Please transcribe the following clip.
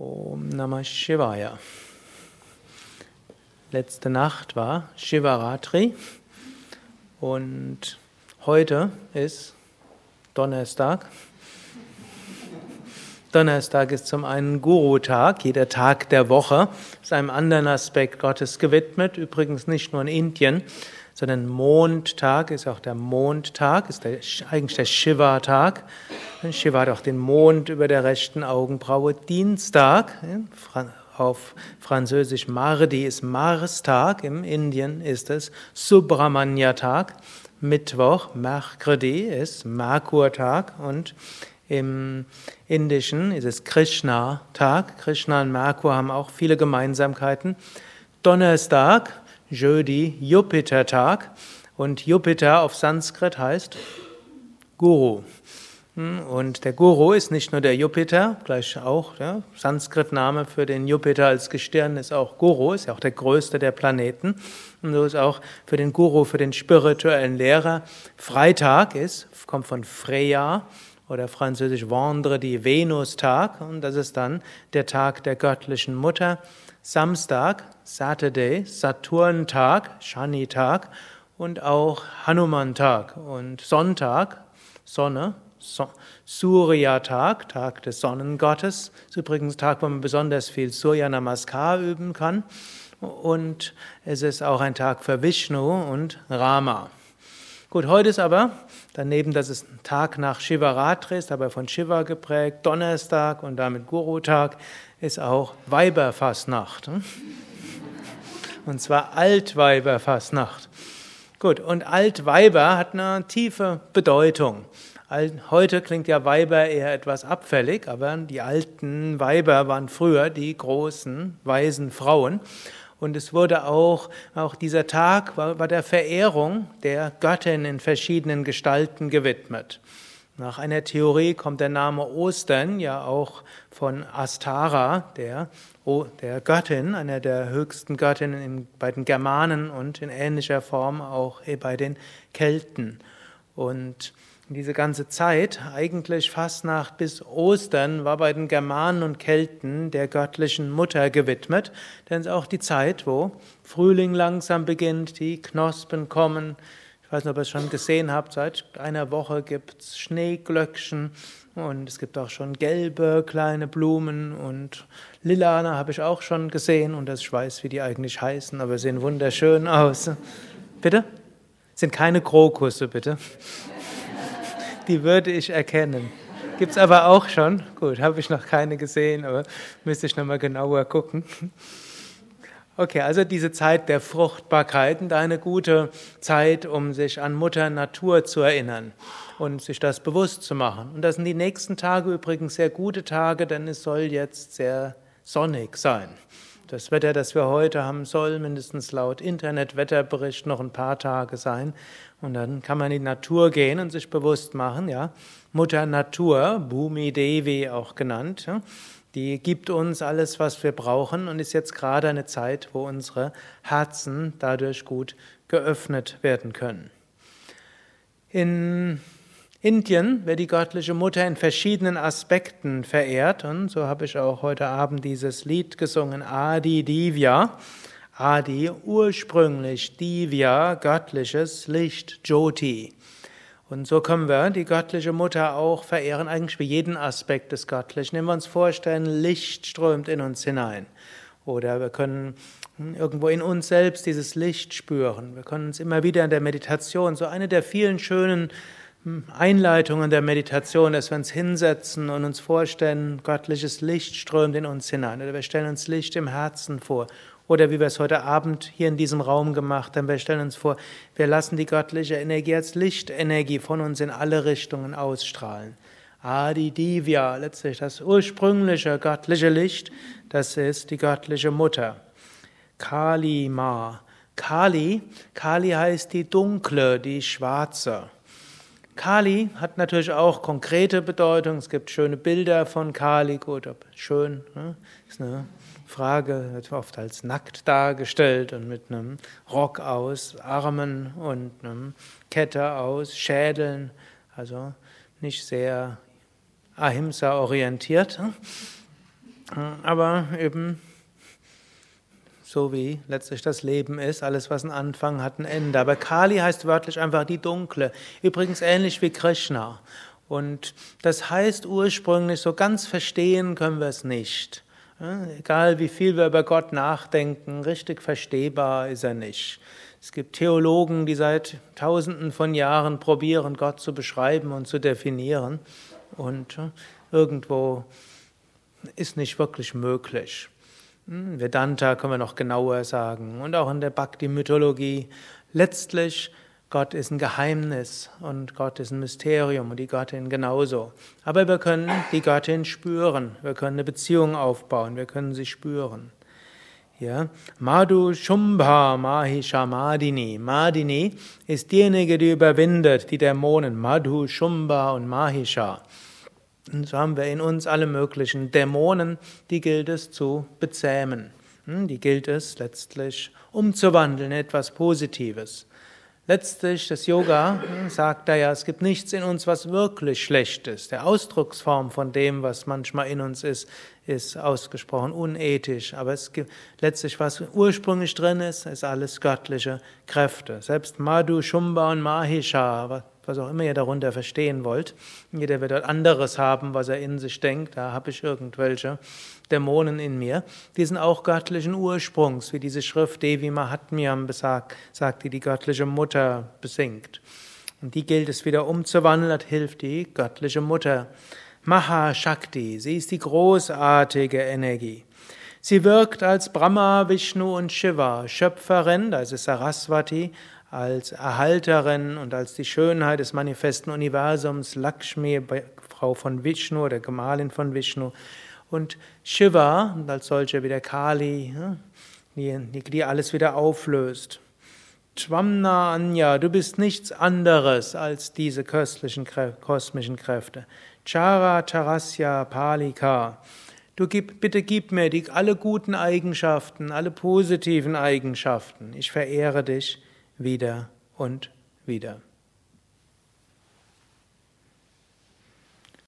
Om Namah Shivaya. Letzte Nacht war Shivaratri und heute ist Donnerstag. Donnerstag ist zum einen Guru-Tag, jeder Tag der Woche ist einem anderen Aspekt Gottes gewidmet, übrigens nicht nur in Indien, sondern Mondtag ist auch der Mondtag, ist der, eigentlich der Shiva-Tag. Shiva hat auch den Mond über der rechten Augenbraue. Dienstag, auf Französisch Mardi ist Mars-Tag, im Indien ist es Subramanya-Tag. Mittwoch, Mercredi, ist Merkur-Tag und im Indischen ist es Krishna-Tag. Krishna und Merkur haben auch viele Gemeinsamkeiten. Donnerstag, Jeudi, Jupiter-Tag. Und Jupiter auf Sanskrit heißt Guru. Hm, und der Guru ist nicht nur der Jupiter, gleich auch, ja, Sanskrit-Name für den Jupiter als Gestirn ist auch Guru, ist ja auch der größte der Planeten. Und so ist auch für den Guru, für den spirituellen Lehrer, Freitag ist, kommt von Freya oder französisch Vendredi, Venus-Tag. Und das ist dann der Tag der göttlichen Mutter. Samstag, Saturday, Saturn-Tag, Shani-Tag und auch Hanuman-Tag. Und Sonntag, Sonne, Surya-Tag, Tag des Sonnengottes. Das ist übrigens Tag, wo man besonders viel Surya Namaskar üben kann. Und es ist auch ein Tag für Vishnu und Rama. Gut, heute ist aber, daneben, dass es ein Tag nach Shivaratri ist, aber von Shiva geprägt, Donnerstag und damit Guru-Tag, ist auch Weiberfastnacht. Und zwar Altweiberfastnacht. Gut, und Altweiber hat eine tiefe Bedeutung. Heute klingt ja Weiber eher etwas abfällig, aber die alten Weiber waren früher die großen, weisen Frauen. Und es wurde auch, auch dieser Tag war, war der Verehrung der Göttin in verschiedenen Gestalten gewidmet. Nach einer Theorie kommt der Name Ostern ja auch von Astara, der, der Göttin, einer der höchsten Göttinnen bei den Germanen und in ähnlicher Form auch bei den Kelten. Und diese ganze Zeit, eigentlich Fastnacht bis Ostern, war bei den Germanen und Kelten der göttlichen Mutter gewidmet, denn es ist auch die Zeit, wo Frühling langsam beginnt, die Knospen kommen. Ich weiß nicht, ob ihr es schon gesehen habt, seit einer Woche gibt es Schneeglöckchen und es gibt auch schon gelbe kleine Blumen und Lilane habe ich auch schon gesehen und das ich weiß, wie die eigentlich heißen, aber sehen wunderschön aus. Bitte? Sind keine Krokusse, bitte die würde ich erkennen. Gibt es aber auch schon. Gut, habe ich noch keine gesehen, aber müsste ich nochmal genauer gucken. Okay, also diese Zeit der Fruchtbarkeit und eine gute Zeit, um sich an Mutter Natur zu erinnern und sich das bewusst zu machen. Und das sind die nächsten Tage übrigens sehr gute Tage, denn es soll jetzt sehr sonnig sein. Das Wetter, das wir heute haben, soll mindestens laut Internetwetterbericht noch ein paar Tage sein. Und dann kann man in die Natur gehen und sich bewusst machen, ja, Mutter Natur, Bhumi Devi auch genannt, die gibt uns alles, was wir brauchen und ist jetzt gerade eine Zeit, wo unsere Herzen dadurch gut geöffnet werden können. In Indien wird die göttliche Mutter in verschiedenen Aspekten verehrt und so habe ich auch heute Abend dieses Lied gesungen, Adi Divya. Adi, ursprünglich Divya, göttliches Licht, Jyoti. Und so können wir die göttliche Mutter auch verehren, eigentlich für jeden Aspekt des Göttlichen. Wenn wir uns vorstellen, Licht strömt in uns hinein. Oder wir können irgendwo in uns selbst dieses Licht spüren. Wir können uns immer wieder in der Meditation, so eine der vielen schönen Einleitungen der Meditation, dass wir uns hinsetzen und uns vorstellen, göttliches Licht strömt in uns hinein. Oder wir stellen uns Licht im Herzen vor. Oder wie wir es heute Abend hier in diesem Raum gemacht haben, wir stellen uns vor, wir lassen die göttliche Energie als Lichtenergie von uns in alle Richtungen ausstrahlen. Adi Divya, letztlich das ursprüngliche göttliche Licht, das ist die göttliche Mutter. Kali Ma. Kali, Kali heißt die dunkle, die schwarze. Kali hat natürlich auch konkrete Bedeutung. Es gibt schöne Bilder von Kali. Gut, ob schön, ne? ist eine Frage, wird oft als nackt dargestellt und mit einem Rock aus Armen und einer Kette aus Schädeln. Also nicht sehr Ahimsa orientiert. Aber eben so wie letztlich das Leben ist, alles was einen Anfang hat ein Ende. Aber Kali heißt wörtlich einfach die dunkle. Übrigens ähnlich wie Krishna. Und das heißt ursprünglich, so ganz verstehen können wir es nicht. Egal wie viel wir über Gott nachdenken, richtig verstehbar ist er nicht. Es gibt Theologen, die seit Tausenden von Jahren probieren, Gott zu beschreiben und zu definieren. Und irgendwo ist nicht wirklich möglich. Hm, Vedanta können wir noch genauer sagen. Und auch in der Bhakti-Mythologie. Letztlich, Gott ist ein Geheimnis und Gott ist ein Mysterium und die Göttin genauso. Aber wir können die Göttin spüren. Wir können eine Beziehung aufbauen. Wir können sie spüren. Ja, Madhu Shumbha Mahisha Madini. Madini ist diejenige, die überwindet die Dämonen Madhu, Shumbha und Mahisha. Und so haben wir in uns alle möglichen Dämonen, die gilt es zu bezähmen. Hm, die gilt es letztlich umzuwandeln in etwas Positives. Letztlich, das Yoga sagt da ja, es gibt nichts in uns, was wirklich schlecht ist. Der Ausdrucksform von dem, was manchmal in uns ist, ist ausgesprochen unethisch. Aber es gibt letztlich, was ursprünglich drin ist, ist alles göttliche Kräfte. Selbst Madhu, Shumba und Mahisha, was auch immer ihr darunter verstehen wollt. Jeder wird dort anderes haben, was er in sich denkt. Da habe ich irgendwelche Dämonen in mir. Die sind auch göttlichen Ursprungs, wie diese Schrift Devi Mahatmyam besagt, sagt, die die göttliche Mutter besingt. Und die gilt es wieder umzuwandeln, das hilft die göttliche Mutter. Mahashakti, sie ist die großartige Energie. Sie wirkt als Brahma, Vishnu und Shiva, Schöpferin, da ist Saraswati, als Erhalterin und als die Schönheit des manifesten Universums, Lakshmi, Frau von Vishnu oder Gemahlin von Vishnu, und Shiva, und als solche wie der Kali, die, die alles wieder auflöst. Chvamna Anya, du bist nichts anderes als diese köstlichen kosmischen Kräfte. Chara Charasya Palika, du gib, bitte gib mir die, alle guten Eigenschaften, alle positiven Eigenschaften. Ich verehre dich wieder und wieder.